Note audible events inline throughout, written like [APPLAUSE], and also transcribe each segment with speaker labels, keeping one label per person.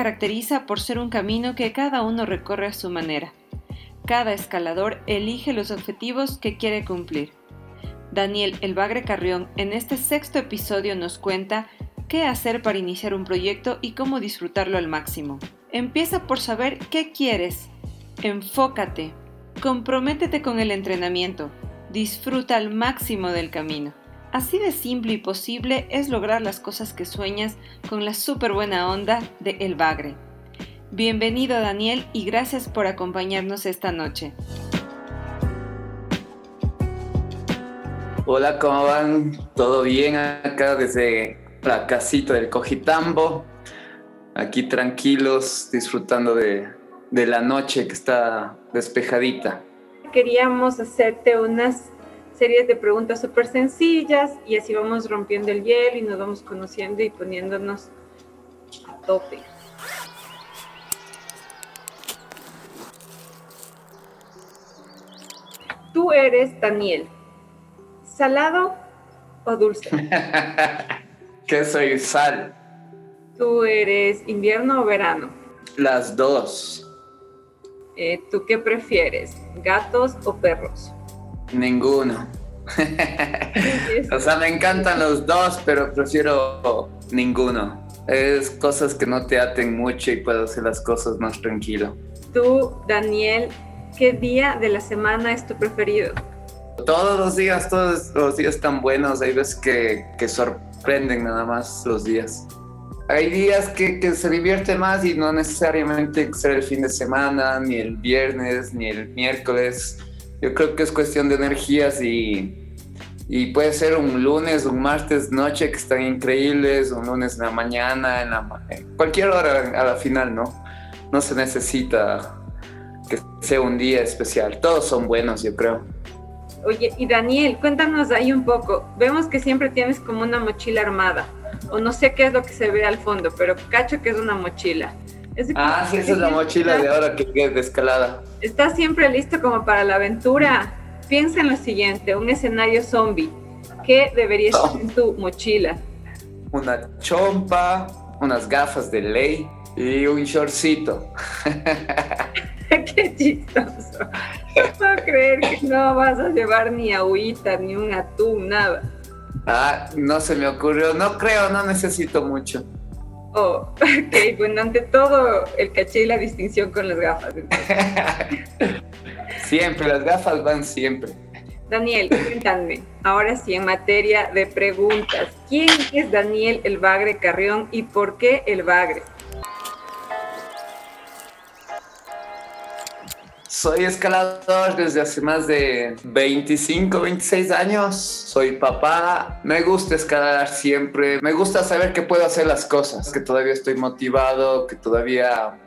Speaker 1: Caracteriza por ser un camino que cada uno recorre a su manera. Cada escalador elige los objetivos que quiere cumplir. Daniel El Bagre Carrión en este sexto episodio nos cuenta qué hacer para iniciar un proyecto y cómo disfrutarlo al máximo. Empieza por saber qué quieres. Enfócate. Comprométete con el entrenamiento. Disfruta al máximo del camino. Así de simple y posible es lograr las cosas que sueñas con la súper buena onda de El Bagre. Bienvenido Daniel y gracias por acompañarnos esta noche.
Speaker 2: Hola, ¿cómo van? ¿Todo bien acá desde la casita del Cojitambo? Aquí tranquilos, disfrutando de, de la noche que está despejadita.
Speaker 1: Queríamos hacerte unas series de preguntas súper sencillas y así vamos rompiendo el hielo y nos vamos conociendo y poniéndonos a tope. Tú eres Daniel. ¿Salado o dulce? [LAUGHS]
Speaker 2: ¿Qué soy? Sal.
Speaker 1: ¿Tú eres invierno o verano?
Speaker 2: Las dos.
Speaker 1: Eh, ¿Tú qué prefieres? ¿Gatos o perros?
Speaker 2: Ninguno. o sea, me encantan los dos, pero prefiero ninguno. Es cosas que no te aten mucho y puedo hacer las cosas más tranquilo.
Speaker 1: Tú, Daniel, ¿qué día de la semana es tu preferido?
Speaker 2: Todos los días, todos los días están buenos. Hay veces que, que sorprenden nada más los días. Hay días que, que, se divierte más y no necesariamente ser el fin de semana, ni el viernes, ni el miércoles yo creo que es cuestión de energías y, puede ser un lunes, un martes noche que están increíbles, un lunes en la mañana, en, la, cualquier hora a la final, ¿no? No se necesita que sea un día especial. Todos son buenos, yo creo.
Speaker 1: Oye, y Daniel, cuéntanos ahí un poco. Vemos que siempre tienes como una mochila armada, o no sé qué es lo que se ve al fondo, pero cacho que es una mochila
Speaker 2: ah, sí, esa es la mochila de ahora que es de escalada.
Speaker 1: ¿Estás siempre listo como para la aventura? Piensa en lo siguiente, un escenario zombie. ¿Qué debería estar en tu mochila?
Speaker 2: Una chompa, unas gafas de ley y un shortcito. [LAUGHS]
Speaker 1: Qué chistoso. No puedo creer que no vas a llevar ni agüita, ni un atún, nada.
Speaker 2: Ah, no se me ocurrió. No creo, no necesito mucho.
Speaker 1: Oh, [LAUGHS] ok, bueno, ante todo el caché y la distinción con las gafas. [LAUGHS]
Speaker 2: siempre, las gafas van siempre.
Speaker 1: Daniel, cuéntame, ahora sí, en materia de preguntas, ¿quién es Daniel el Bagre Carrión y por qué el Bagre?
Speaker 2: Soy escalador desde hace más de 25, 26 años. Soy papá. Me gusta escalar siempre. Me gusta saber que puedo hacer las cosas, que todavía estoy motivado, que todavía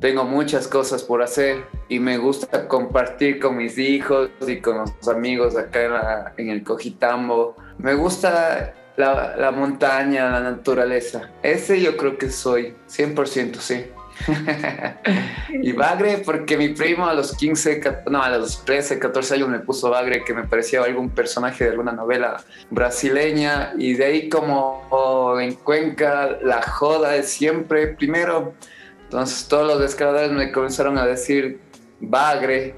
Speaker 2: tengo muchas cosas por hacer y me gusta compartir con mis hijos y con los amigos acá en, el Cojitambo. Me gusta la, la montaña, la naturaleza. Ese yo creo que soy, 100% sí. [LAUGHS] y Bagre, porque mi primo a los 15, no, a los 13, 14 años me puso Bagre, que me parecía algún personaje de alguna novela brasileña. Y de ahí, como en Cuenca, la joda es siempre primero. Entonces, todos los escaladores me comenzaron a decir Bagre.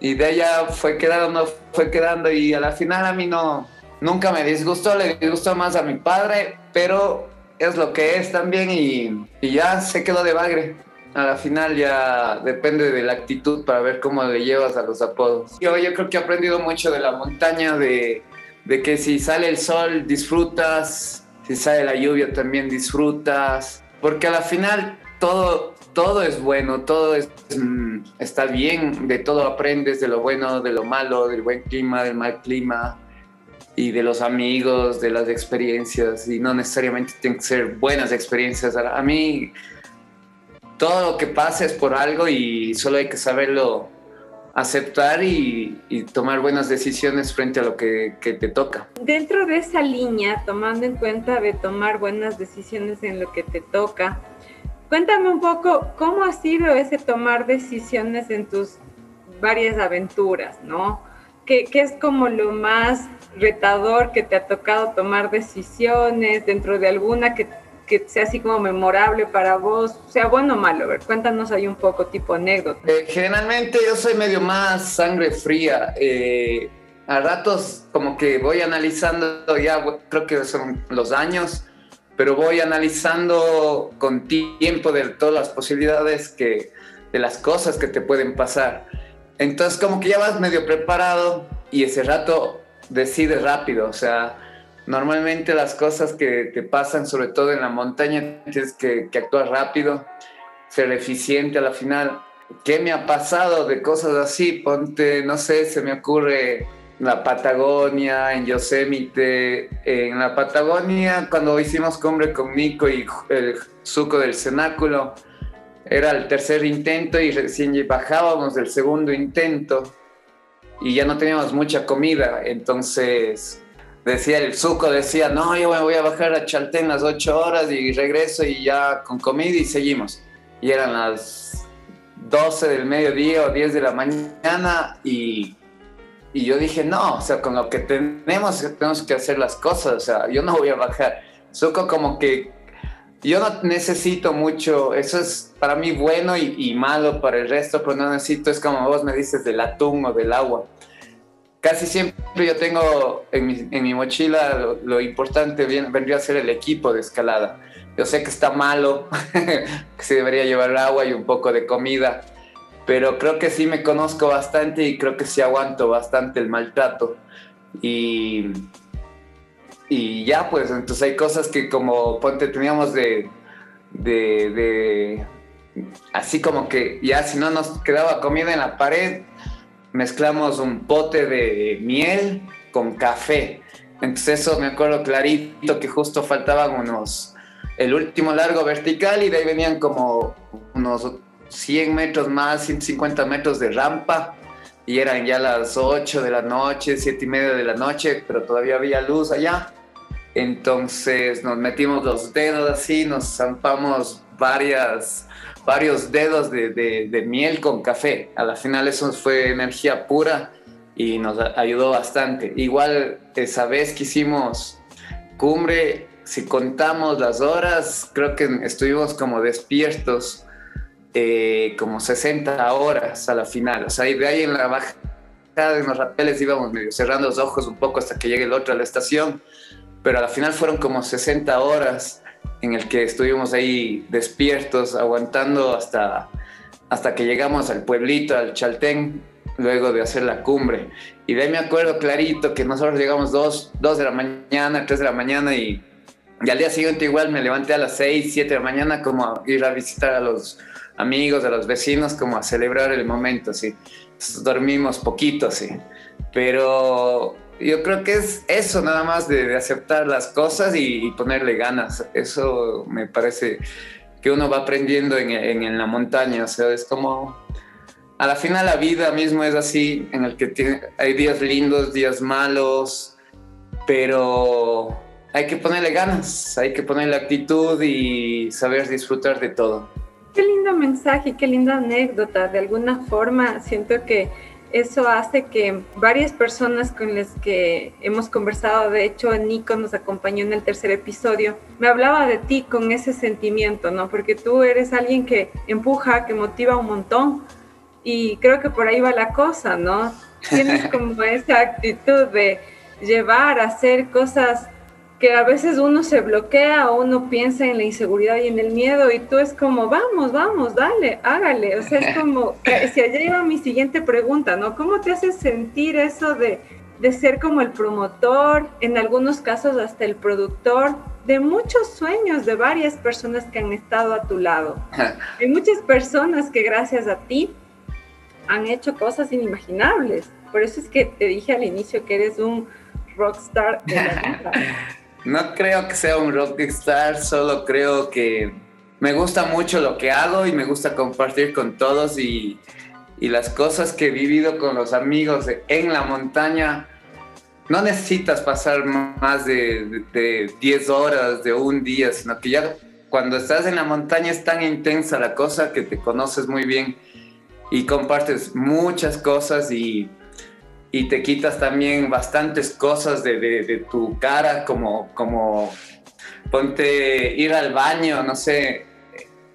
Speaker 2: Y de ella fue quedando, fue quedando. Y a la final, a mí no, nunca me disgustó, le disgustó más a mi padre, pero es lo que es también y, ya se quedó de bagre. A la final ya depende de la actitud para ver cómo le llevas a los apodos. Yo, yo creo que he aprendido mucho de la montaña, de, de que si sale el sol disfrutas, si sale la lluvia también disfrutas, porque a la final todo todo es bueno, todo es, mm, está bien, de todo aprendes, de lo bueno, de lo malo, del buen clima, del mal clima y de los amigos, de las experiencias y no necesariamente tienen que ser buenas experiencias. A mí todo lo que pasa es por algo y solo hay que saberlo aceptar y, tomar buenas decisiones frente a lo que, te toca.
Speaker 1: Dentro de esa línea, tomando en cuenta de tomar buenas decisiones en lo que te toca, cuéntame un poco cómo ha sido ese tomar decisiones en tus varias aventuras, ¿no? ¿Qué, qué es como lo más retador que te ha tocado tomar decisiones dentro de alguna que que sea así como memorable para vos, sea bueno o malo. A ver, cuéntanos ahí un poco, tipo anécdota.
Speaker 2: Eh, generalmente yo soy medio más sangre fría. Eh, a ratos como que voy analizando, ya creo que son los años, pero voy analizando con tiempo de todas las posibilidades que, de las cosas que te pueden pasar. Entonces como que ya vas medio preparado y ese rato decides rápido, o sea, Normalmente las cosas que te pasan, sobre todo en la montaña, tienes que, que actuar rápido, ser eficiente a la final. ¿Qué me ha pasado de cosas así? Ponte, no sé, se me ocurre la Patagonia, en Yosemite. En la Patagonia, cuando hicimos cumbre con Nico y el suco del cenáculo, era el tercer intento y recién bajábamos del segundo intento y ya no teníamos mucha comida. Entonces decía el suco, decía, no, yo me voy a bajar a Chaltén las ocho horas y regreso y ya con comida y seguimos. Y eran las 12 del mediodía o 10 de la mañana y, y yo dije, no, o sea, con lo que tenemos tenemos que hacer las cosas, o sea, yo no voy a bajar. Suco como que yo no necesito mucho, eso es para mí bueno y, y malo para el resto, pero no necesito, es como vos me dices del atún o del agua casi siempre yo tengo en mi, en mi mochila lo, importante vendría a ser el equipo de escalada. Yo sé que está malo, [LAUGHS] que se debería llevar agua y un poco de comida, pero creo que sí me conozco bastante y creo que sí aguanto bastante el maltrato. Y, y ya, pues, entonces hay cosas que como, ponte, teníamos de, de, así como que ya si no nos quedaba comida en la pared, mezclamos un pote de miel con café. Entonces eso me acuerdo clarito que justo faltaban unos, el último largo vertical y de ahí venían como unos 100 metros más, 150 metros de rampa y eran ya las 8 de la noche, 7 y media de la noche, pero todavía había luz allá. Entonces nos metimos los dedos así, nos zampamos varias varios dedos de, miel con café. A la final eso fue energía pura y nos ayudó bastante. Igual esa vez que hicimos cumbre, si contamos las horas, creo que estuvimos como despiertos eh, como 60 horas a la final. O sea, de ahí en la bajada de los rapeles íbamos medio cerrando los ojos un poco hasta que llegue el otro a la estación, pero a la final fueron como 60 horas en el que estuvimos ahí despiertos, aguantando hasta, hasta que llegamos al pueblito, al Chaltén, luego de hacer la cumbre. Y de ahí me acuerdo clarito que nosotros llegamos dos, dos de la mañana, tres de la mañana y, y al día siguiente igual me levanté a las seis, siete de la mañana como a ir a visitar a los amigos, a los vecinos, como a celebrar el momento, sí. dormimos poquito, sí. Pero yo creo que es eso nada más de, aceptar las cosas y, ponerle ganas. Eso me parece que uno va aprendiendo en, en, la montaña. O sea, es como... A la final la vida mismo es así, en el que tiene, hay días lindos, días malos, pero hay que ponerle ganas, hay que ponerle actitud y saber disfrutar de todo.
Speaker 1: Qué lindo mensaje, qué linda anécdota. De alguna forma siento que eso hace que varias personas con las que hemos conversado, de hecho Nico nos acompañó en el tercer episodio, me hablaba de ti con ese sentimiento, ¿no? Porque tú eres alguien que empuja, que motiva un montón y creo que por ahí va la cosa, ¿no? Tienes [LAUGHS] como esa actitud de llevar a hacer cosas que a veces uno se bloquea o uno piensa en la inseguridad y en el miedo y tú es como, vamos, vamos, dale, hágale. O sea, es [LAUGHS] como, si allá iba mi siguiente pregunta, ¿no? ¿Cómo te hace sentir eso de de ser como el promotor, en algunos casos hasta el productor de muchos sueños de varias personas que han estado a tu lado. [LAUGHS] Hay muchas personas que gracias a ti han hecho cosas inimaginables. Por eso es que te dije al inicio que eres un rockstar de la [LAUGHS]
Speaker 2: No creo que sea un rockstar, solo creo que me gusta mucho lo que hago y me gusta compartir con todos y, las cosas que he vivido con los amigos en la montaña. No necesitas pasar más de, de 10 horas, de un día, sino que ya cuando estás en la montaña es tan intensa la cosa que te conoces muy bien y compartes muchas cosas y, y te quitas también bastantes cosas de, de, tu cara, como, como ponte ir al baño, no sé,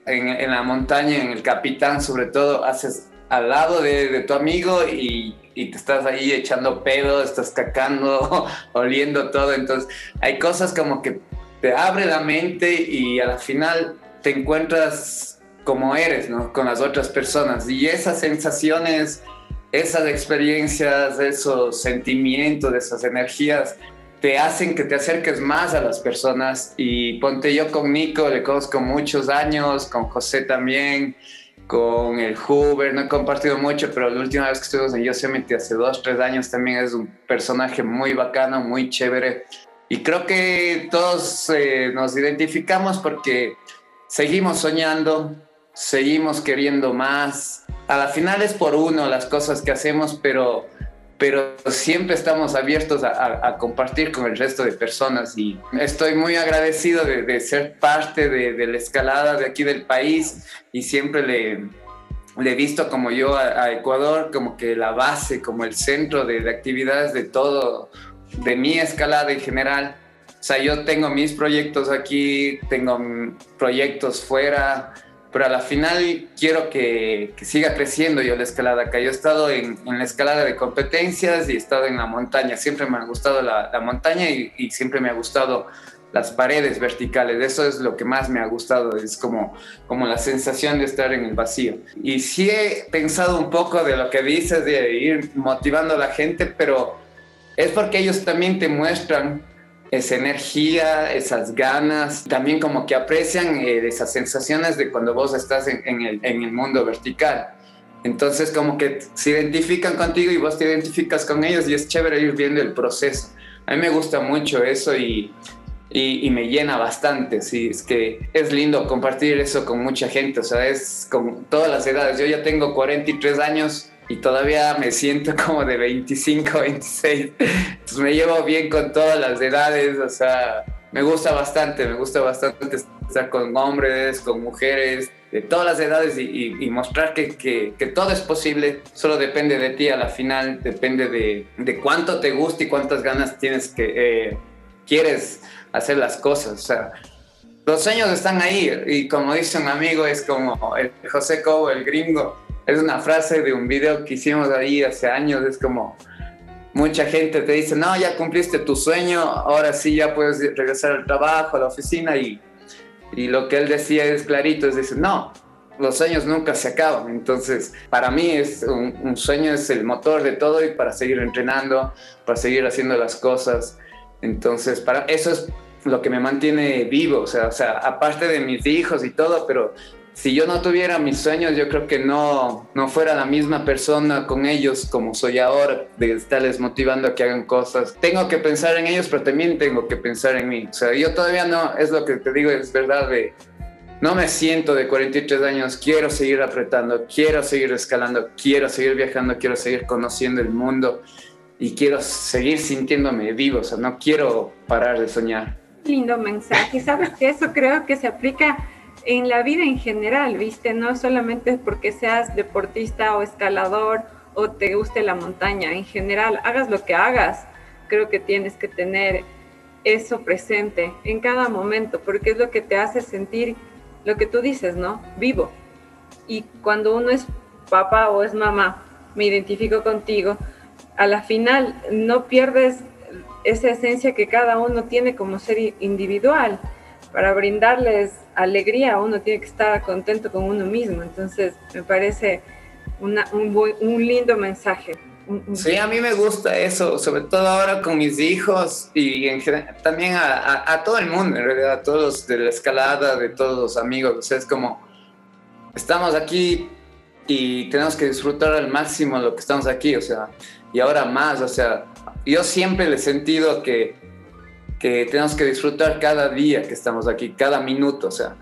Speaker 2: en, en, la montaña, en el capitán sobre todo, haces al lado de, de tu amigo y, y, te estás ahí echando pedo, estás cacando, [LAUGHS] oliendo todo, entonces hay cosas como que te abre la mente y a la final te encuentras como eres, ¿no? Con las otras personas. Y esas sensaciones, esas experiencias, esos sentimientos, esas energías, te hacen que te acerques más a las personas. Y ponte yo con Nico, le conozco muchos años, con José también, con el Hoover, no he compartido mucho, pero la última vez que estuvimos en Yosemite hace dos, tres años también es un personaje muy bacano, muy chévere. Y creo que todos eh, nos identificamos porque seguimos soñando, seguimos queriendo más. A la final es por uno las cosas que hacemos, pero, pero siempre estamos abiertos a, compartir con el resto de personas y estoy muy agradecido de, ser parte de, la escalada de aquí del país y siempre le, le he visto como yo a, Ecuador como que la base, como el centro de, de actividades de todo, de mi escalada en general. O sea, yo tengo mis proyectos aquí, tengo proyectos fuera, pero a la final quiero que, siga creciendo yo la escalada acá. Yo he estado en, la escalada de competencias y he estado en la montaña. Siempre me ha gustado la, montaña y, siempre me ha gustado las paredes verticales. Eso es lo que más me ha gustado. Es como, como la sensación de estar en el vacío. Y sí he pensado un poco de lo que dices, de ir motivando a la gente, pero es porque ellos también te muestran esa energía, esas ganas, también como que aprecian eh, esas sensaciones de cuando vos estás en, el, en, el, mundo vertical. Entonces como que se identifican contigo y vos te identificas con ellos y es chévere ir viendo el proceso. A mí me gusta mucho eso y, y, y, me llena bastante. Sí, es que es lindo compartir eso con mucha gente, o sea, es con todas las edades. Yo ya tengo 43 años y todavía me siento [LAUGHS] como de 25, 26. Entonces me llevo bien con todas las edades, o sea, me gusta bastante, me gusta bastante estar con hombres, con mujeres, de todas las edades y, mostrar que, que, que, todo es posible, solo depende de ti a la final, depende de, de cuánto te gusta y cuántas ganas tienes que, eh, quieres hacer las cosas, o sea, los sueños están ahí y como dice un amigo, es como el José Cobo, el gringo, es una frase de un video que hicimos ahí hace años, es como mucha gente te dice, no, ya cumpliste tu sueño, ahora sí ya puedes regresar al trabajo, a la oficina y, y lo que él decía es clarito, es decir, no, los sueños nunca se acaban, entonces para mí es un, sueño es el motor de todo y para seguir entrenando, para seguir haciendo las cosas, entonces para eso es lo que me mantiene vivo, o sea, o sea, aparte de mis hijos y todo, pero si yo no tuviera mis sueños, yo creo que no, no fuera la misma persona con ellos como soy ahora, de estarles motivando a que hagan cosas. Tengo que pensar en ellos, pero también tengo que pensar en mí. O sea, yo todavía no, es lo que te digo, es verdad de, no me siento de 43 años, quiero seguir apretando, quiero seguir escalando, quiero seguir viajando, quiero seguir conociendo el mundo y quiero seguir sintiéndome vivo, o sea, no quiero parar de soñar.
Speaker 1: Lindo mensaje, sabes que eso creo que se aplica en la vida en general, ¿viste? No solamente porque seas deportista o escalador o te guste la montaña, en general, hagas lo que hagas, creo que tienes que tener eso presente en cada momento, porque es lo que te hace sentir lo que tú dices, ¿no? Vivo. Y cuando uno es papá o es mamá, me identifico contigo, a la final no pierdes esa esencia que cada uno tiene como ser individual para brindarles alegría uno tiene que estar contento con uno mismo. Entonces me parece un, lindo mensaje.
Speaker 2: Sí, a mí me gusta eso, sobre todo ahora con mis hijos y también a, todo el mundo, en realidad, a todos de la escalada, de todos los amigos. O sea, es como, estamos aquí y tenemos que disfrutar al máximo lo que estamos aquí, o sea, y ahora más, o sea, yo siempre le he sentido que, que tenemos que disfrutar cada día que estamos aquí, cada minuto, o sea,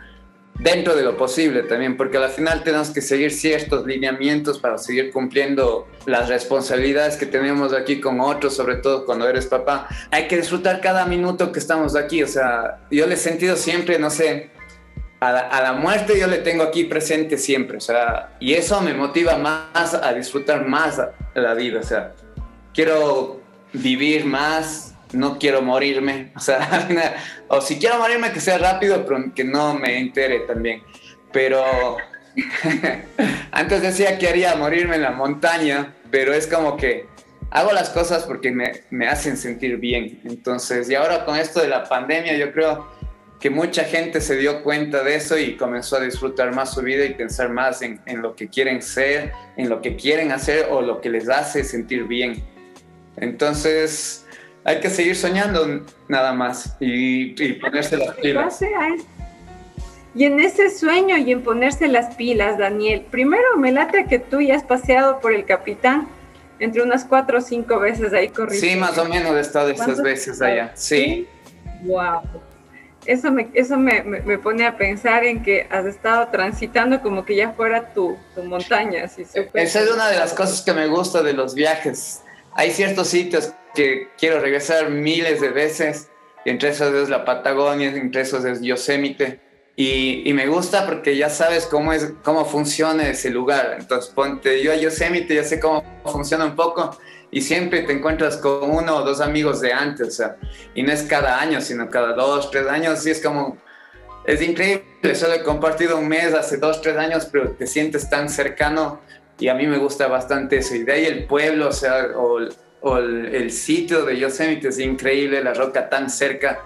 Speaker 2: dentro de lo posible también, porque al final tenemos que seguir ciertos lineamientos para seguir cumpliendo las responsabilidades que tenemos aquí con otros, sobre todo cuando eres papá. Hay que disfrutar cada minuto que estamos aquí, o sea, yo le he sentido siempre, no sé, a la, a la muerte yo le tengo aquí presente siempre, o sea, y eso me motiva más a disfrutar más la vida, o sea, quiero vivir más, no quiero morirme, [LAUGHS] o sea, o si quiero morirme que sea rápido, pero que no me entere también. Pero [LAUGHS] antes decía que haría morirme en la montaña, pero es como que hago las cosas porque me, me, hacen sentir bien. Entonces, y ahora con esto de la pandemia, yo creo que mucha gente se dio cuenta de eso y comenzó a disfrutar más su vida y pensar más en, en lo que quieren ser, en lo que quieren hacer o lo que les hace sentir bien. Entonces, hay que seguir soñando nada más y, ponerse las pilas.
Speaker 1: Y en ese sueño y en ponerse las pilas, Daniel, primero me late que tú ya has paseado por el capitán entre unas cuatro o cinco veces ahí corriendo.
Speaker 2: Sí, más o menos he estado esas veces allá, sí.
Speaker 1: Wow. Eso, me, eso me, pone a pensar en que has estado transitando como que ya fuera tu, tu montaña.
Speaker 2: Esa es una de las cosas que me gusta de los viajes. Hay ciertos sitios que quiero regresar miles de veces. Entre esos es la Patagonia, entre esos es Yosemite. Y, y, me gusta porque ya sabes cómo, es, cómo funciona ese lugar. Entonces, ponte yo a Yosemite, ya sé cómo funciona un poco y siempre te encuentras con uno o dos amigos de antes. O sea, y no es cada año, sino cada dos, tres años. Y es como, es increíble. Solo he compartido un mes hace dos, tres años, pero te sientes tan cercano y a mí me gusta bastante eso. Y de ahí el pueblo, o sea, o o el, sitio de Yosemite es increíble, la roca tan cerca.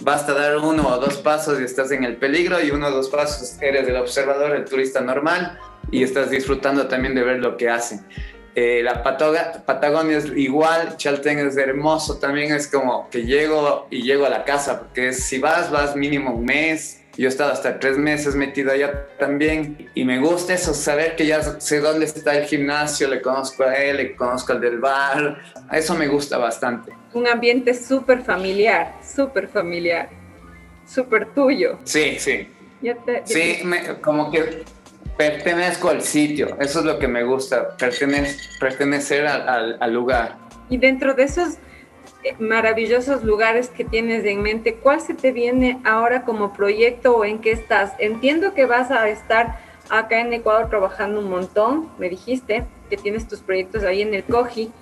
Speaker 2: Basta dar uno o dos pasos y estás en el peligro y uno o dos pasos eres el observador, el turista normal y estás disfrutando también de ver lo que hacen. Eh, la Patagonia es igual, Chaltén es hermoso, también es como que llego y llego a la casa, porque si vas, vas mínimo un mes, yo he estado hasta tres meses metido allá también y me gusta eso, saber que ya sé dónde está el gimnasio, le conozco a él, le conozco al del bar, eso me gusta bastante.
Speaker 1: Un ambiente súper familiar, súper familiar, súper tuyo.
Speaker 2: Sí, sí. sí, como que pertenezco al sitio, eso es lo que me gusta, pertenecer al, al lugar.
Speaker 1: Y dentro de esos maravillosos lugares que tienes en mente, ¿cuál se te viene ahora como proyecto o en qué estás? Entiendo que vas a estar acá en Ecuador trabajando un montón, me dijiste que tienes tus proyectos ahí en el COGI,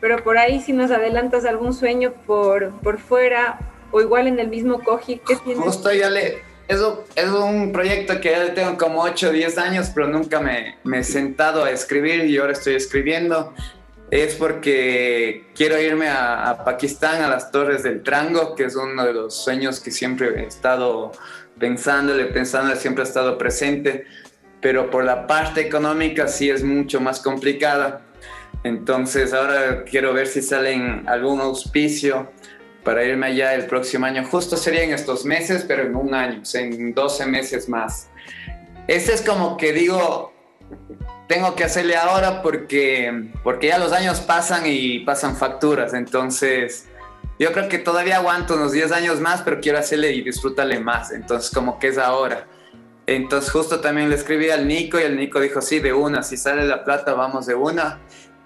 Speaker 1: pero por ahí si nos adelantas algún sueño por, por fuera o igual en el mismo COGI, ¿qué tienes?
Speaker 2: Justo ya le, eso es un proyecto que ya tengo como 8 o 10 años, pero nunca me, me he sentado a escribir y ahora estoy escribiendo es porque quiero irme a, Pakistán, a las Torres del Trango, que es uno de los sueños que siempre he estado pensándole, pensándole, siempre ha estado presente, pero por la parte económica sí es mucho más complicada. Entonces ahora quiero ver si salen algún auspicio para irme allá el próximo año. Justo sería en estos meses, pero en un año, en 12 meses más. Este es como que digo, tengo que hacerle ahora porque, porque ya los años pasan y pasan facturas. Entonces, yo creo que todavía aguanto unos 10 años más, pero quiero hacerle y disfrútale más. Entonces, como que es ahora. Entonces, justo también le escribí al Nico y el Nico dijo, sí, de una, si sale la plata, vamos de una.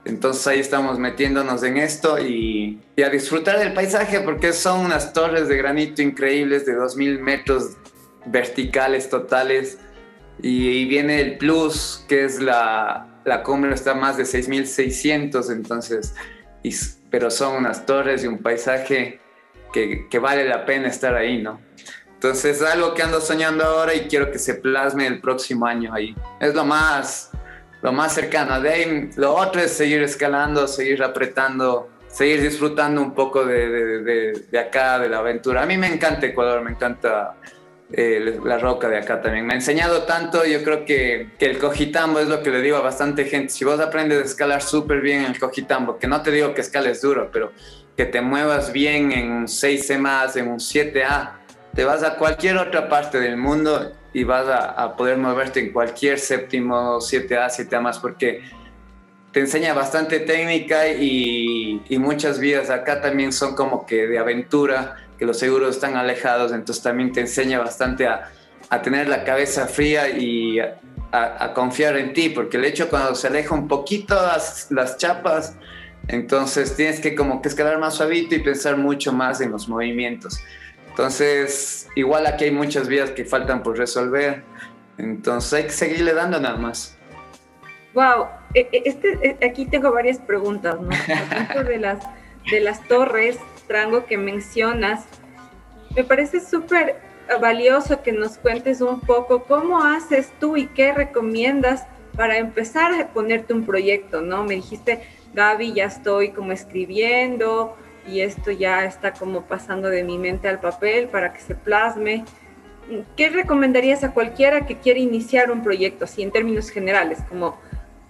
Speaker 2: Entonces ahí estamos metiéndonos en esto y, y a disfrutar del paisaje porque son unas torres de granito increíbles de 2.000 metros verticales totales y, viene el plus, que es la, la cumbre está más de 6.600, entonces, pero son unas torres y un paisaje que, que, vale la pena estar ahí, ¿no? Entonces, es algo que ando soñando ahora y quiero que se plasme el próximo año ahí. Es lo más, lo más cercano. De ahí, lo otro es seguir escalando, seguir apretando, seguir disfrutando un poco de, de, de, de acá, de la aventura. A mí me encanta Ecuador, me encanta eh, la roca de acá también. Me ha enseñado tanto, yo creo que, que, el cojitambo es lo que le digo a bastante gente. Si vos aprendes a escalar súper bien el cojitambo, que no te digo que escales duro, pero que te muevas bien en un 6C más, en un 7A, te vas a cualquier otra parte del mundo y vas a, poder moverte en cualquier séptimo 7A, 7A más, porque te enseña bastante técnica y, y muchas vías acá también son como que de aventura que los seguros están alejados, entonces también te enseña bastante a, a tener la cabeza fría y a, confiar en ti, porque el hecho cuando se aleja un poquito las, chapas, entonces tienes que como que escalar más suavito y pensar mucho más en los movimientos. Entonces, igual aquí hay muchas vías que faltan por resolver, entonces hay que seguirle dando nada más.
Speaker 1: Wow, e, e, este, e, aquí tengo varias preguntas, ¿no? De las, de las torres, Trango, que mencionas, me parece súper valioso que nos cuentes un poco cómo haces tú y qué recomiendas para empezar a ponerte un proyecto, ¿no? Me dijiste, Gaby, ya estoy como escribiendo y esto ya está como pasando de mi mente al papel para que se plasme. ¿Qué recomendarías a cualquiera que quiera iniciar un proyecto, así en términos generales, como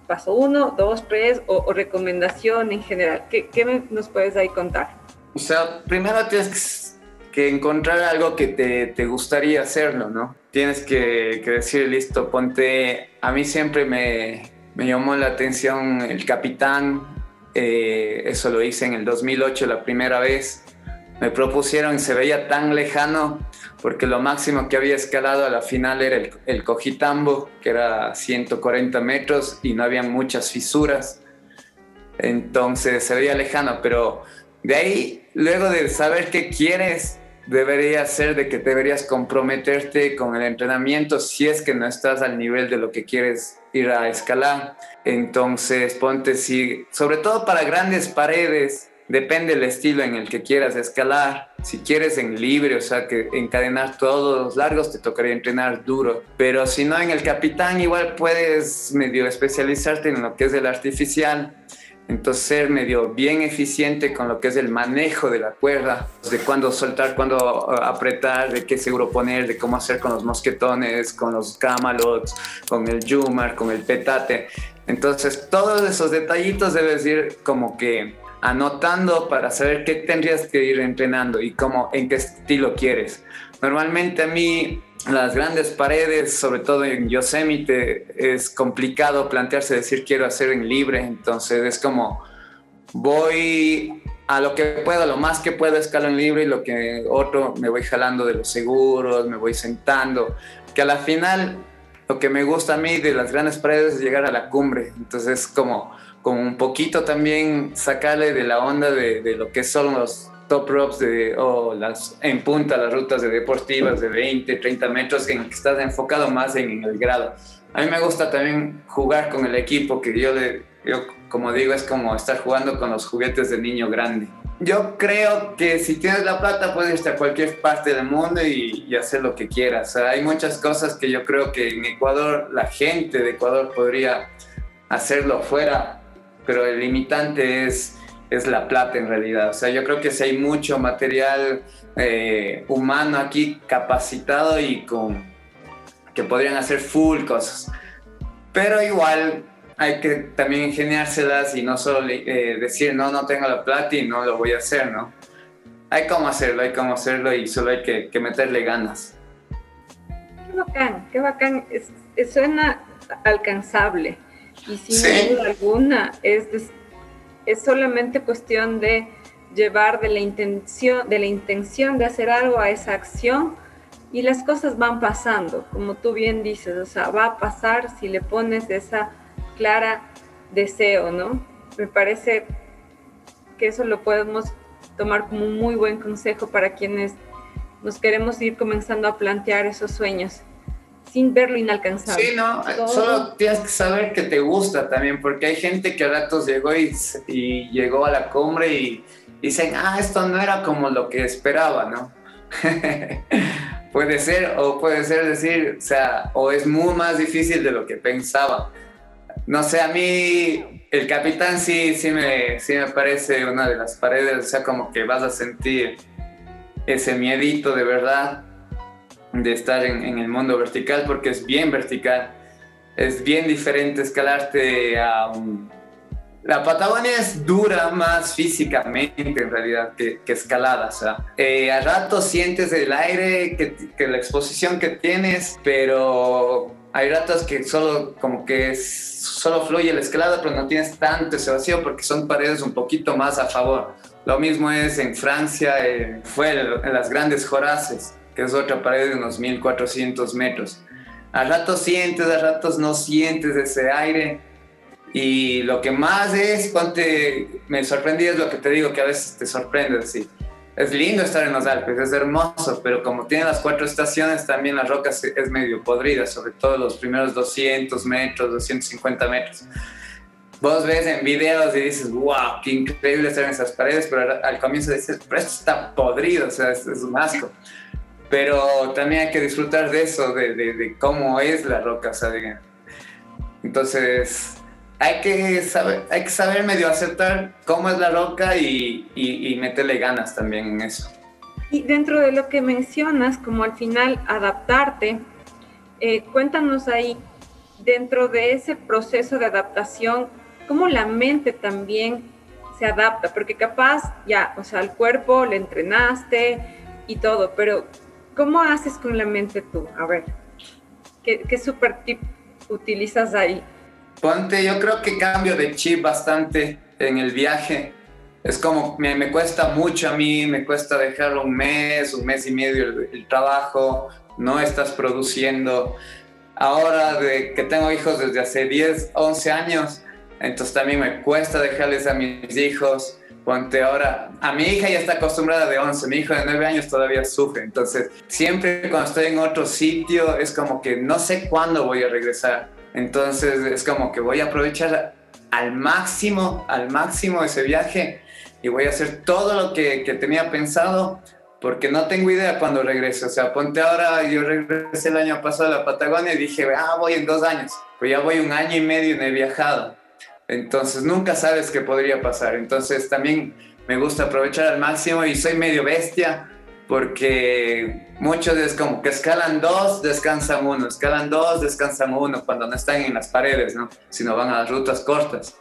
Speaker 1: paso uno, dos, tres o, o recomendación en general? ¿Qué, qué nos puedes ahí contar?
Speaker 2: O sea, primero tienes que encontrar algo que te, te gustaría hacerlo, ¿no? Tienes que, que, decir, listo, ponte, a mí siempre me, me llamó la atención el capitán, eh, eso lo hice en el 2008 la primera vez, me propusieron se veía tan lejano porque lo máximo que había escalado a la final era el, el Cojitambo, que era 140 metros y no había muchas fisuras. Entonces se veía lejano, pero de ahí, luego de saber qué quieres, debería ser de que deberías comprometerte con el entrenamiento si es que no estás al nivel de lo que quieres ir a escalar. Entonces, ponte si, sobre todo para grandes paredes, depende del estilo en el que quieras escalar. Si quieres en libre, o sea, que encadenar todos los largos, te tocaría entrenar duro. Pero si no, en el capitán igual puedes medio especializarte en lo que es el artificial entonces ser medio bien eficiente con lo que es el manejo de la cuerda, de cuándo soltar, cuándo uh, apretar, de qué seguro poner, de cómo hacer con los mosquetones, con los camalots, con el yumar, con el petate. Entonces todos esos detallitos debes ir como que anotando para saber qué tendrías que ir entrenando y cómo, en qué estilo quieres. Normalmente a mí las grandes paredes, sobre todo en Yosemite, es complicado plantearse decir quiero hacer en libre, entonces es como voy a lo que puedo, lo más que puedo escalo en libre y lo que otro me voy jalando de los seguros, me voy sentando, que a la final lo que me gusta a mí de las grandes paredes es llegar a la cumbre, entonces es como, como un poquito también sacarle de la onda de, de lo que son los top ropes de, o las, en punta las rutas de deportivas de 20, 30 metros en que estás enfocado más en, el grado. A mí me gusta también jugar con el equipo, que yo, yo como digo es como estar jugando con los juguetes de niño grande. Yo creo que si tienes la plata puedes irte a cualquier parte del mundo y, y hacer lo que quieras. O sea, hay muchas cosas que yo creo que en Ecuador, la gente de Ecuador podría hacerlo fuera, pero el limitante es es la plata en realidad. O sea, yo creo que si hay mucho material eh, humano aquí capacitado y con que podrían hacer full cosas. Pero igual hay que también ingeniárselas y no solo eh, decir, no, no tengo la plata y no lo voy a hacer, ¿no? Hay cómo hacerlo, hay cómo hacerlo y solo hay que, que meterle ganas.
Speaker 1: Qué bacán, qué bacán. Es, suena alcanzable y sin ¿Sí? duda alguna es es solamente cuestión de llevar de la intención, de la intención de hacer algo a esa acción y las cosas van pasando, como tú bien dices, o sea, va a pasar si le pones esa clara deseo, ¿no? Me parece que eso lo podemos tomar como un muy buen consejo para quienes nos queremos ir comenzando a plantear esos sueños sin verlo inalcanzable.
Speaker 2: Sí, no, solo tienes que saber que te gusta también, porque hay gente que a ratos llegó y, y llegó a la cumbre y, dicen, ah, esto no era como lo que esperaba, ¿no? [LAUGHS] puede ser, o puede ser decir, o sea, o es muy más difícil de lo que pensaba. No sé, a mí el capitán sí, sí me, sí me parece una de las paredes, o sea, como que vas a sentir ese miedito de verdad de estar en, en, el mundo vertical porque es bien vertical. Es bien diferente escalarte a un... La Patagonia es dura más físicamente en realidad que, que escalada. O sea, eh, a ratos sientes el aire, que, que, la exposición que tienes, pero hay ratos que solo como que solo fluye la escalada, pero no tienes tanto ese vacío porque son paredes un poquito más a favor. Lo mismo es en Francia, eh, fue en las grandes Joraces que es otra pared de unos 1400 metros. A ratos sientes, a ratos no sientes ese aire. Y lo que más es, ponte, me sorprendí es lo que te digo, que a veces te sorprende, sí. Es lindo estar en los Alpes, es hermoso, pero como tiene las cuatro estaciones, también la roca es medio podrida, sobre todo los primeros 200 metros, 250 metros. Vos ves en videos y dices, wow, qué increíble estar en esas paredes, pero al comienzo dices, pero esto está podrido, o sea, es un asco pero también hay que disfrutar de eso, de, de, cómo es la roca, ¿sabes? Entonces, hay que, saber, hay que saber medio aceptar cómo es la roca y, y, meterle ganas también en eso.
Speaker 1: Y dentro de lo que mencionas, como al final adaptarte, eh, cuéntanos ahí, dentro de ese proceso de adaptación, cómo la mente también se adapta, porque capaz ya, o sea, al cuerpo le entrenaste y todo, pero ¿Cómo haces con la mente tú? A ver, ¿qué, qué super tip utilizas ahí?
Speaker 2: Ponte, yo creo que cambio de chip bastante en el viaje. Es como, me, me cuesta mucho a mí, me cuesta dejarlo un mes, un mes y medio el, el trabajo, no estás produciendo. Ahora de que tengo hijos desde hace 10, 11 años, entonces también me cuesta dejarles a mis hijos. Ponte ahora, a mi hija ya está acostumbrada de 11, mi hijo de 9 años todavía sufre, entonces siempre cuando estoy en otro sitio es como que no sé cuándo voy a regresar, entonces es como que voy a aprovechar al máximo, al máximo ese viaje y voy a hacer todo lo que, tenía pensado porque no tengo idea cuándo regreso. O sea, ponte ahora, yo regresé el año pasado a la Patagonia y dije, ah, voy en dos años. Pues ya voy un año y medio y no he viajado. Entonces nunca sabes qué podría pasar. Entonces también me gusta aprovechar al máximo y soy medio bestia porque muchos es como que escalan dos, descansan uno, escalan dos, descansan uno cuando no están en las paredes, ¿no? Sino van a las rutas cortas.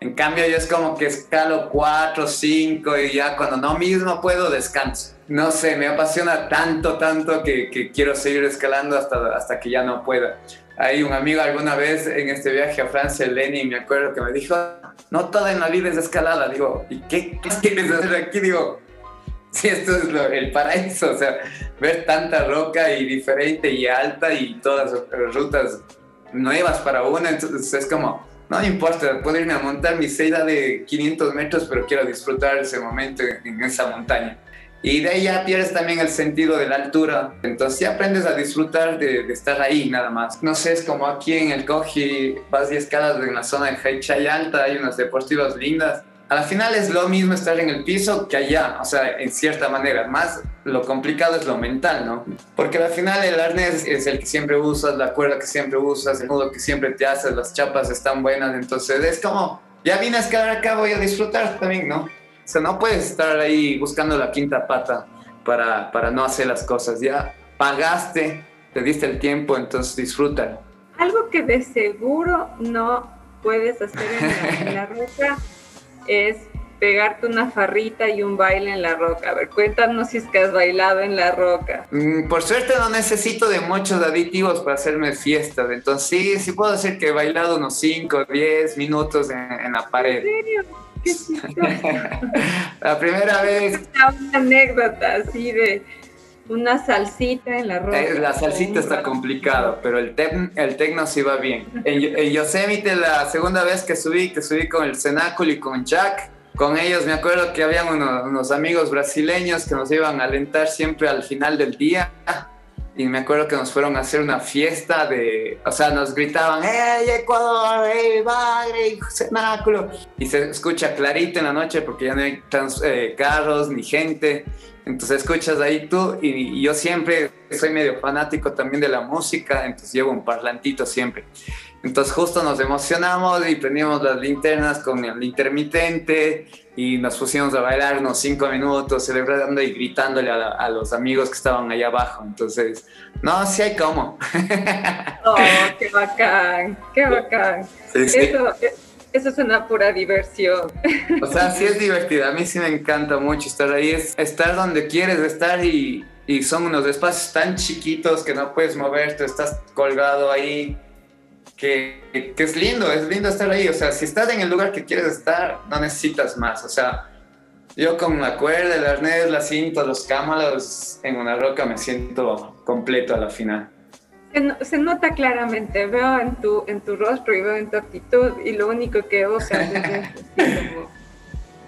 Speaker 2: En cambio yo es como que escalo cuatro, cinco y ya cuando no mismo puedo descanso. No sé, me apasiona tanto, tanto que, que quiero seguir escalando hasta, hasta que ya no pueda. Hay un amigo alguna vez en este viaje a Francia, Lenny, me acuerdo que me dijo, no toda en la vida es escalada. Digo, ¿y qué, quieres hacer aquí? Digo, si esto es el paraíso, o sea, ver tanta roca y diferente y alta y todas rutas nuevas para una, entonces es como, no importa, puedo irme a montar mi seda de 500 metros, pero quiero disfrutar ese momento en esa montaña. Y de ahí ya pierdes también el sentido de la altura. Entonces ya aprendes a disfrutar de, estar ahí nada más. No sé, es como aquí en el Coji, vas 10 escalas en la zona de Haichay Alta, hay unas deportivas lindas. Al final es lo mismo estar en el piso que allá, o sea, en cierta manera. Más lo complicado es lo mental, ¿no? Porque al final el arnés es el que siempre usas, la cuerda que siempre usas, el nudo que siempre te haces, las chapas están buenas. Entonces es como, ya vine a escalar acá, voy a disfrutar también, ¿no? O sea, no puedes estar ahí buscando la quinta pata para, para no hacer las cosas. Ya pagaste, te diste el tiempo, entonces disfruta.
Speaker 1: Algo que de seguro no puedes hacer en la, roca es pegarte una farrita y un baile en la roca. A ver, cuéntanos si es que has bailado en la roca.
Speaker 2: Mm, por suerte no necesito de muchos aditivos para hacerme fiestas. Entonces sí, sí puedo decir que he bailado unos 5, 10 minutos en, en la pared. ¿En serio? [LAUGHS] la primera vez.
Speaker 1: Una anécdota así de una salsita en la roca. Eh,
Speaker 2: la salsita está complicado, pero el, el tecno sí va bien. En, Yosemite, la segunda vez que subí, que subí con el Cenáculo y con Jack, con ellos me acuerdo que habían unos, unos amigos brasileños que nos iban a alentar siempre al final del día y me acuerdo que nos fueron a hacer una fiesta de, o sea, nos gritaban, ¡Hey, Ecuador! ¡Hey, Bagre! ¡Cenáculo! Y se escucha clarito en la noche porque ya no hay eh, carros ni gente. Entonces escuchas ahí tú y, y, yo siempre soy medio fanático también de la música, entonces llevo un parlantito siempre. Entonces justo nos emocionamos y prendimos las linternas con el intermitente y nos pusimos a bailar unos cinco minutos, celebrando y gritándole a, los amigos que estaban allá abajo. Entonces, no, sí hay cómo. [LAUGHS]
Speaker 1: Oh, qué bacán, qué bacán. Eso, eso es una pura diversión.
Speaker 2: O sea, sí es divertido. A mí sí me encanta mucho estar ahí. Es estar donde quieres estar y, y son unos espacios tan chiquitos que no puedes moverte, estás colgado ahí que, es lindo, es lindo estar ahí. O sea, si estás en el lugar que quieres estar, no necesitas más. O sea, yo con la cuerda, el arnés, la cinta, los cámaras en una roca me siento completo a la final.
Speaker 1: Se, nota claramente, veo en tu, en tu rostro y veo en tu actitud y lo único que haces es [LAUGHS] como,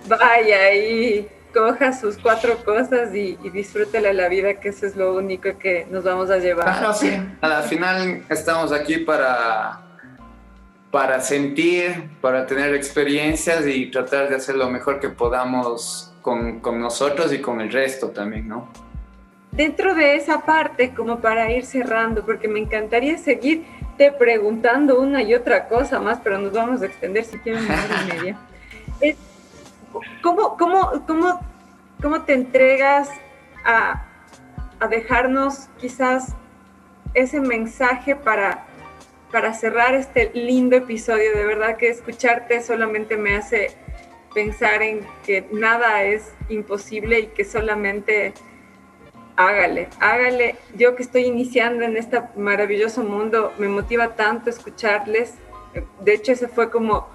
Speaker 1: vaya y coja sus cuatro cosas y, y, disfrútele la vida, que eso es lo único que nos vamos a llevar.
Speaker 2: Claro, sí. A final estamos aquí para, para sentir, para tener experiencias y tratar de hacer lo mejor que podamos con, con nosotros y con el resto también, ¿no?
Speaker 1: Dentro de esa parte, como para ir cerrando, porque me encantaría seguir te preguntando una y otra cosa más, pero nos vamos a extender si quieren una hora y media. [LAUGHS] ¿Cómo, cómo, cómo, cómo te entregas a, a, dejarnos quizás ese mensaje para, para cerrar este lindo episodio? De verdad que escucharte solamente me hace pensar en que nada es imposible y que solamente hágale, hágale. Yo que estoy iniciando en este maravilloso mundo, me motiva tanto escucharles. De hecho, ese fue como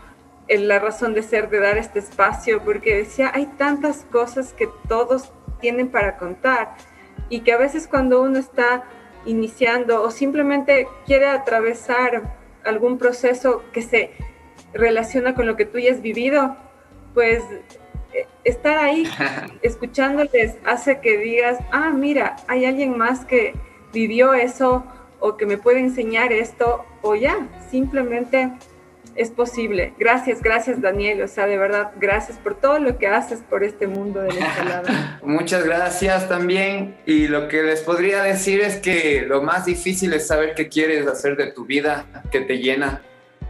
Speaker 1: la razón de ser de dar este espacio, porque decía, hay tantas cosas que todos tienen para contar y que a veces cuando uno está iniciando o simplemente quiere atravesar algún proceso que se relaciona con lo que tú ya has vivido, pues eh, estar ahí [LAUGHS] escuchándoles hace que digas, ah, mira, hay alguien más que vivió eso o que me puede enseñar esto o ya, simplemente es posible. Gracias, gracias Daniel. O sea, de verdad, gracias por todo lo que haces por este mundo de la escalada. [LAUGHS]
Speaker 2: Muchas gracias también. Y lo que les podría decir es que lo más difícil es saber qué quieres hacer de tu vida, que te llena.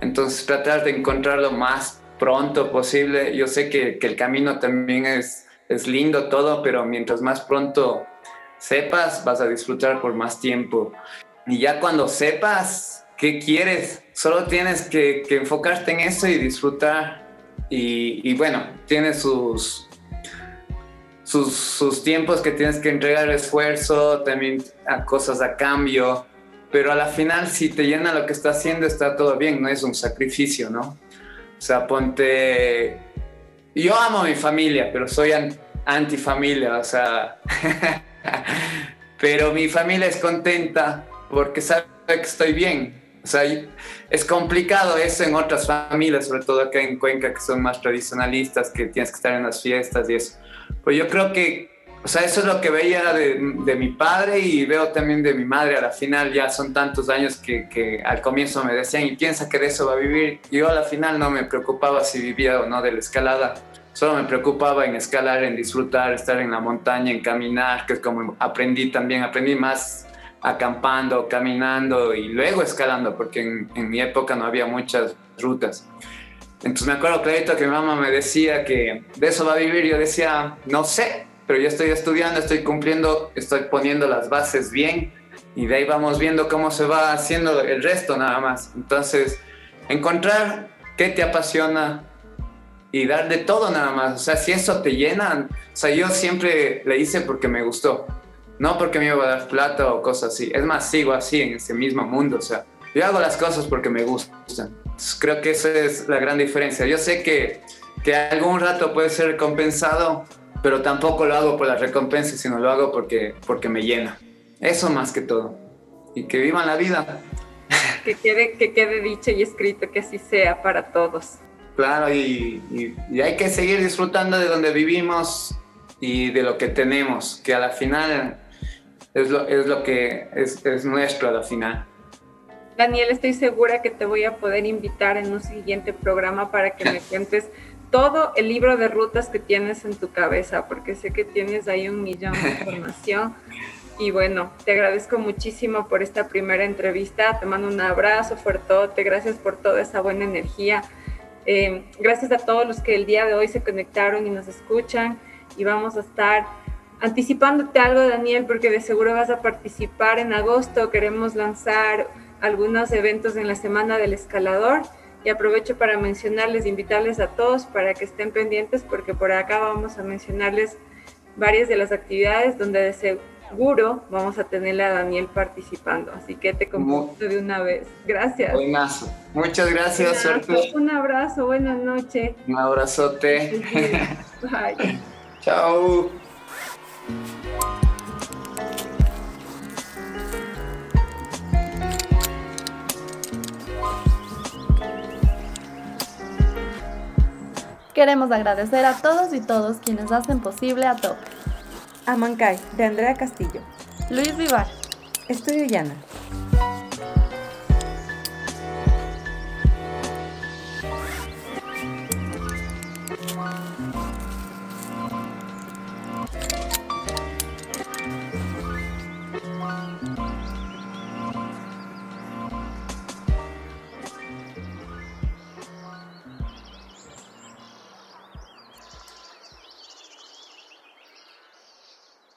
Speaker 2: Entonces tratar de encontrar lo más pronto posible. Yo sé que, que el camino también es, es lindo todo, pero mientras más pronto sepas, vas a disfrutar por más tiempo. Y ya cuando sepas qué quieres, solo tienes que, enfocarte en eso y disfrutar. Y, bueno, tiene sus, sus, tiempos que tienes que entregar esfuerzo, también a cosas a cambio, pero a la final si te llena lo que está haciendo está todo bien, no es un sacrificio, ¿no? O sea, ponte... Yo amo a mi familia, pero soy antifamilia, o sea... [LAUGHS] pero mi familia es contenta porque sabe que estoy bien, o sea, es complicado eso en otras familias, sobre todo acá en Cuenca, que son más tradicionalistas, que tienes que estar en las fiestas y eso. Pues yo creo que, o sea, eso es lo que veía de, de mi padre y veo también de mi madre. A la final ya son tantos años que, que, al comienzo me decían, y piensa que de eso va a vivir. Yo a la final no me preocupaba si vivía o no de la escalada. Solo me preocupaba en escalar, en disfrutar, estar en la montaña, en caminar, que es como aprendí también, aprendí más acampando, caminando y luego escalando, porque en, mi época no había muchas rutas. Entonces me acuerdo clarito que mi mamá me decía que de eso va a vivir. Yo decía, no sé, pero yo estoy estudiando, estoy cumpliendo, estoy poniendo las bases bien y de ahí vamos viendo cómo se va haciendo el resto nada más. Entonces, encontrar qué te apasiona y dar de todo nada más. O sea, si eso te llena, o sea, yo siempre le hice porque me gustó. No porque me iba a dar plata o cosas así. Es más, sigo así en ese mismo mundo. O sea, yo hago las cosas porque me gustan. creo que esa es la gran diferencia. Yo sé que, que algún rato puede ser recompensado, pero tampoco lo hago por la recompensa, sino lo hago porque, porque me llena. Eso más que todo. Y que vivan la vida. [LAUGHS]
Speaker 1: Que quede, que quede dicho y escrito que así sea para todos.
Speaker 2: Claro, y, y, y hay que seguir disfrutando de donde vivimos y de lo que tenemos, que a la final es lo, es lo que es, es nuestro al final.
Speaker 1: Daniel, estoy segura que te voy a poder invitar en un siguiente programa para que me [LAUGHS] cuentes todo el libro de rutas que tienes en tu cabeza, porque sé que tienes ahí un millón de [LAUGHS] información. Y bueno, te agradezco muchísimo por esta primera entrevista. Te mando un abrazo fuertote. Gracias por toda esa buena energía. Eh, gracias a todos los que el día de hoy se conectaron y nos escuchan. Y vamos a estar anticipándote algo, Daniel, porque de seguro vas a participar en agosto. Queremos lanzar algunos eventos en la Semana del Escalador. Y aprovecho para mencionarles, invitarles a todos para que estén pendientes, porque por acá vamos a mencionarles varias de las actividades donde de seguro vamos a tener a Daniel participando. Así que te comento de una vez. Gracias.
Speaker 2: Buenazo. Muchas gracias, suerte.
Speaker 1: Un abrazo, buenas noches.
Speaker 2: Un abrazote.
Speaker 1: Bye. [LAUGHS]
Speaker 2: Chao.
Speaker 3: Queremos agradecer a todos y todos quienes hacen posible a Top.
Speaker 4: A Mankai, de Andrea Castillo.
Speaker 3: Luis Vivar.
Speaker 4: Estudio Llana.